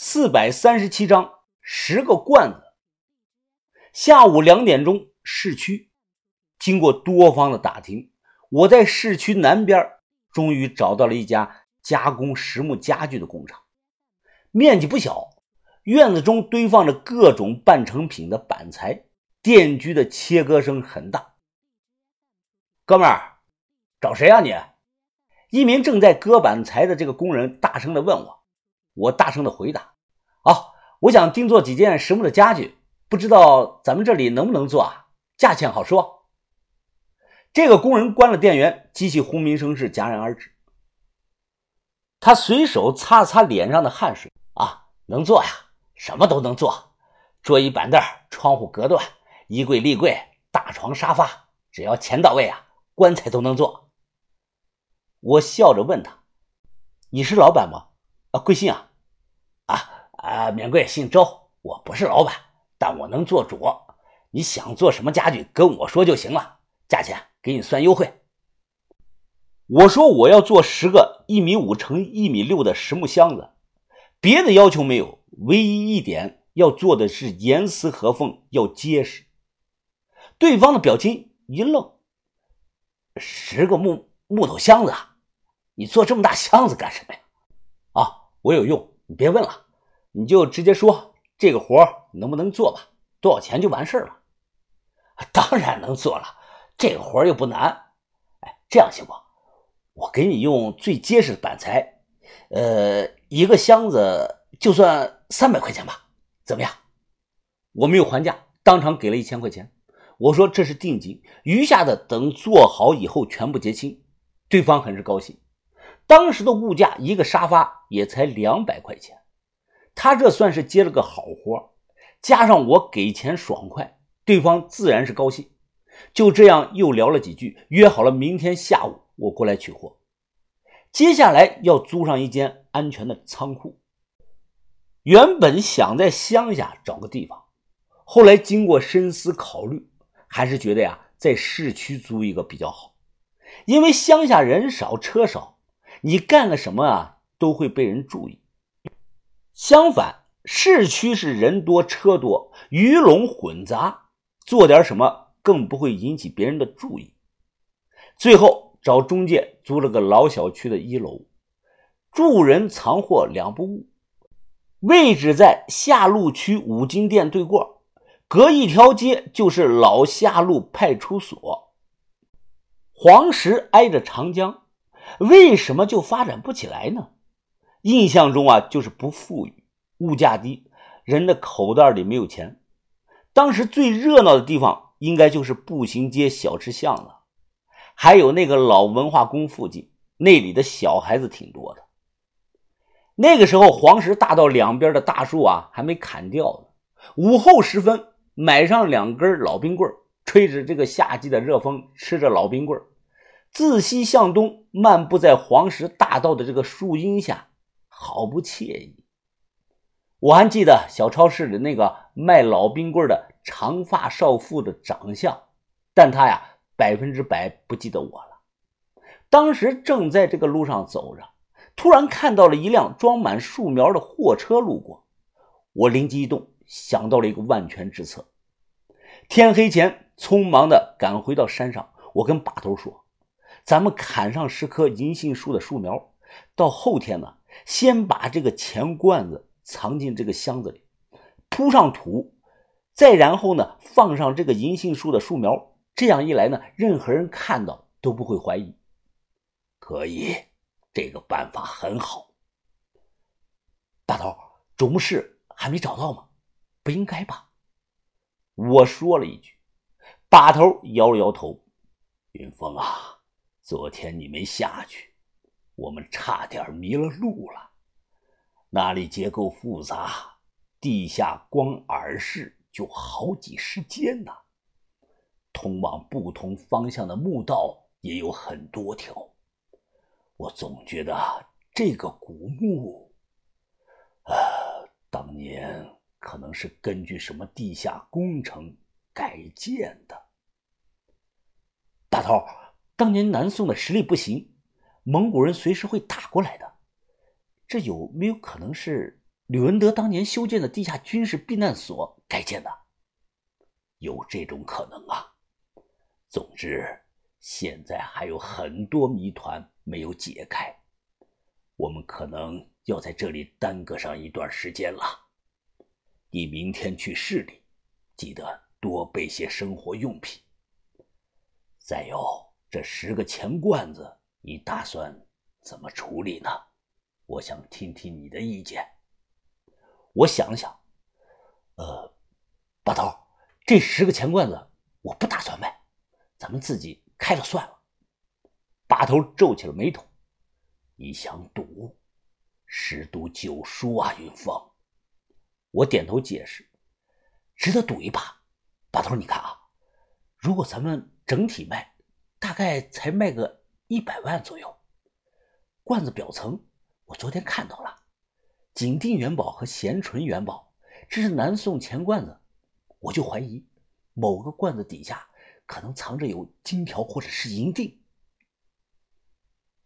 四百三十七张，十个罐子。下午两点钟，市区。经过多方的打听，我在市区南边终于找到了一家加工实木家具的工厂，面积不小，院子中堆放着各种半成品的板材，电锯的切割声很大。哥们儿，找谁啊你？一名正在割板材的这个工人大声的问我，我大声的回答：“啊，我想定做几件实木的家具，不知道咱们这里能不能做啊？价钱好说。”这个工人关了电源，机器轰鸣声是戛然而止。他随手擦了擦脸上的汗水，啊，能做呀，什么都能做，桌椅板凳、窗户隔断、衣柜立柜、大床沙发，只要钱到位啊，棺材都能做。我笑着问他：“你是老板吗？啊，贵姓啊？”“啊，免贵，姓周。我不是老板，但我能做主。你想做什么家具，跟我说就行了，价钱。”给你算优惠。我说我要做十个一米五乘一米六的实木箱子，别的要求没有，唯一一点要做的是严丝合缝，要结实。对方的表情一愣：“十个木木头箱子，你做这么大箱子干什么呀？”啊，我有用，你别问了，你就直接说这个活能不能做吧，多少钱就完事了。当然能做了。这个活又不难，哎，这样行不？我给你用最结实的板材，呃，一个箱子就算三百块钱吧，怎么样？我没有还价，当场给了一千块钱。我说这是定金，余下的等做好以后全部结清。对方很是高兴。当时的物价，一个沙发也才两百块钱，他这算是接了个好活，加上我给钱爽快，对方自然是高兴。就这样又聊了几句，约好了明天下午我过来取货。接下来要租上一间安全的仓库。原本想在乡下找个地方，后来经过深思考虑，还是觉得呀，在市区租一个比较好。因为乡下人少车少，你干个什么啊都会被人注意。相反，市区是人多车多，鱼龙混杂，做点什么。更不会引起别人的注意。最后找中介租了个老小区的一楼，住人藏货两不误，位置在下路区五金店对过，隔一条街就是老下路派出所。黄石挨着长江，为什么就发展不起来呢？印象中啊，就是不富裕，物价低，人的口袋里没有钱。当时最热闹的地方。应该就是步行街、小吃巷了，还有那个老文化宫附近，那里的小孩子挺多的。那个时候，黄石大道两边的大树啊还没砍掉呢。午后时分，买上两根老冰棍，吹着这个夏季的热风，吃着老冰棍，自西向东漫步在黄石大道的这个树荫下，好不惬意。我还记得小超市里那个卖老冰棍的。长发少妇的长相，但她呀百分之百不记得我了。当时正在这个路上走着，突然看到了一辆装满树苗的货车路过，我灵机一动，想到了一个万全之策。天黑前，匆忙的赶回到山上，我跟把头说：“咱们砍上十棵银杏树的树苗，到后天呢，先把这个钱罐子藏进这个箱子里，铺上土。”再然后呢，放上这个银杏树的树苗，这样一来呢，任何人看到都不会怀疑。可以，这个办法很好。大头，主墓室还没找到吗？不应该吧？我说了一句。把头摇了摇头。云峰啊，昨天你没下去，我们差点迷了路了。那里结构复杂，地下光耳室。就好几十间呢，通往不同方向的墓道也有很多条。我总觉得这个古墓，呃，当年可能是根据什么地下工程改建的。大头，当年南宋的实力不行，蒙古人随时会打过来的，这有没有可能是吕文德当年修建的地下军事避难所改建的？有这种可能啊。总之，现在还有很多谜团没有解开，我们可能要在这里耽搁上一段时间了。你明天去市里，记得多备些生活用品。再有，这十个钱罐子，你打算怎么处理呢？我想听听你的意见。我想想，呃，把头，这十个钱罐子我不打算卖，咱们自己开了算了。把头皱起了眉头，你想赌？十赌九输啊，云峰。我点头解释，值得赌一把。把头，你看啊，如果咱们整体卖，大概才卖个一百万左右。罐子表层，我昨天看到了。景定元宝和咸淳元宝，这是南宋钱罐子，我就怀疑某个罐子底下可能藏着有金条或者是银锭。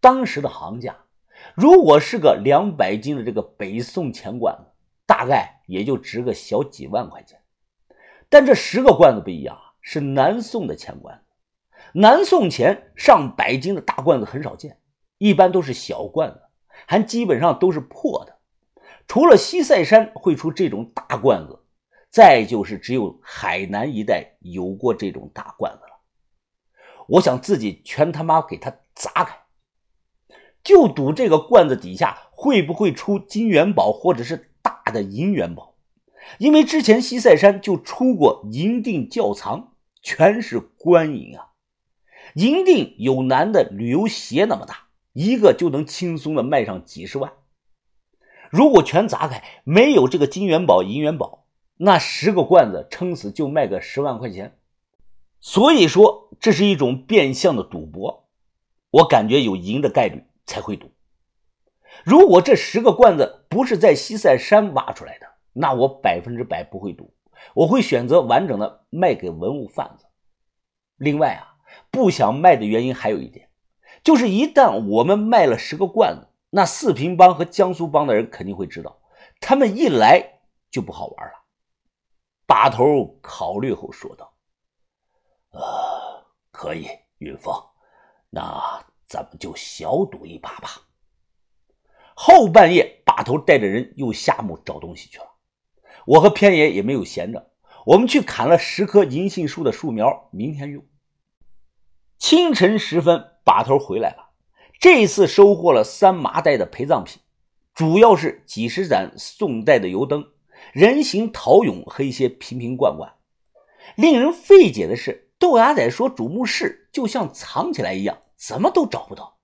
当时的行价，如果是个两百斤的这个北宋钱罐子，大概也就值个小几万块钱。但这十个罐子不一样，是南宋的钱罐。南宋前上百斤的大罐子很少见，一般都是小罐子，还基本上都是破的。除了西塞山会出这种大罐子，再就是只有海南一带有过这种大罐子了。我想自己全他妈给它砸开，就赌这个罐子底下会不会出金元宝或者是大的银元宝。因为之前西塞山就出过银锭窖藏，全是官银啊。银锭有男的旅游鞋那么大，一个就能轻松的卖上几十万。如果全砸开，没有这个金元宝、银元宝，那十个罐子撑死就卖个十万块钱。所以说，这是一种变相的赌博。我感觉有赢的概率才会赌。如果这十个罐子不是在西塞山挖出来的，那我百分之百不会赌。我会选择完整的卖给文物贩子。另外啊，不想卖的原因还有一点，就是一旦我们卖了十个罐子。那四平帮和江苏帮的人肯定会知道，他们一来就不好玩了。把头考虑后说道：“呃，可以，云峰，那咱们就小赌一把吧。”后半夜，把头带着人又下墓找东西去了。我和偏爷也没有闲着，我们去砍了十棵银杏树的树苗，明天用。清晨时分，把头回来了。这次收获了三麻袋的陪葬品，主要是几十盏宋代的油灯、人形陶俑和一些瓶瓶罐罐。令人费解的是，豆芽仔说主墓室就像藏起来一样，怎么都找不到。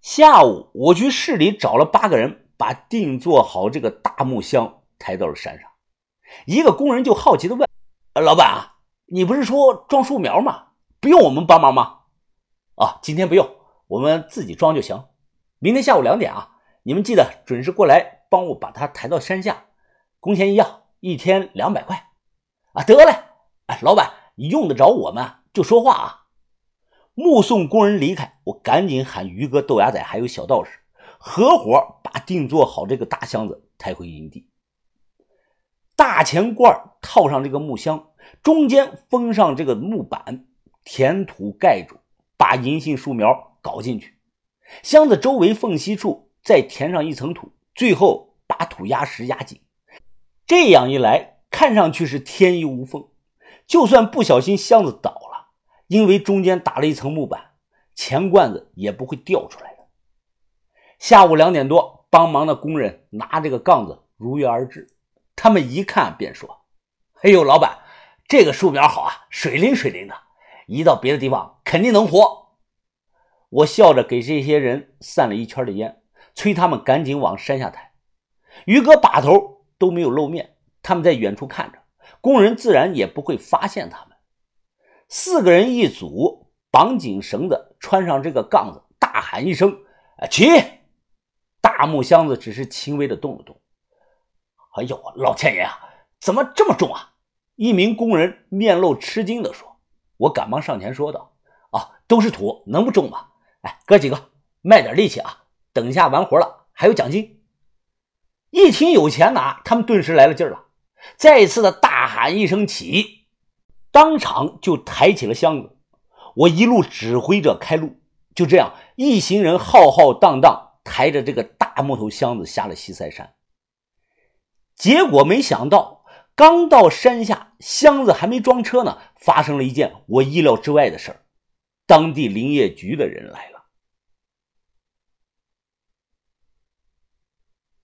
下午我去市里找了八个人，把定做好这个大木箱抬到了山上。一个工人就好奇的问：“老板啊，你不是说装树苗吗？不用我们帮忙吗？”啊，今天不用，我们自己装就行。明天下午两点啊，你们记得准时过来帮我把它抬到山下，工钱一样，一天两百块。啊，得嘞，哎，老板，你用得着我们就说话啊。目送工人离开，我赶紧喊于哥、豆芽仔还有小道士合伙把定做好这个大箱子抬回营地。大钱罐套上这个木箱，中间封上这个木板，填土盖住。把银杏树苗搞进去，箱子周围缝隙处再填上一层土，最后把土压实压紧。这样一来，看上去是天衣无缝。就算不小心箱子倒了，因为中间打了一层木板，钱罐子也不会掉出来的。下午两点多，帮忙的工人拿这个杠子如约而至。他们一看便说：“哎呦，老板，这个树苗好啊，水灵水灵的。”移到别的地方肯定能活。我笑着给这些人散了一圈的烟，催他们赶紧往山下抬。于哥、把头都没有露面，他们在远处看着，工人自然也不会发现他们。四个人一组，绑紧绳子，穿上这个杠子，大喊一声：“起！”大木箱子只是轻微的动了动。哎呦，老天爷啊，怎么这么重啊？一名工人面露吃惊地说。我赶忙上前说道：“啊，都是土，能不重吗？哎，哥几个，卖点力气啊！等一下完活了还有奖金。”一听有钱拿，他们顿时来了劲儿了，再一次的大喊一声起，当场就抬起了箱子。我一路指挥着开路，就这样，一行人浩浩荡荡抬着这个大木头箱子下了西塞山。结果没想到，刚到山下，箱子还没装车呢，发生了一件我意料之外的事儿。当地林业局的人来了。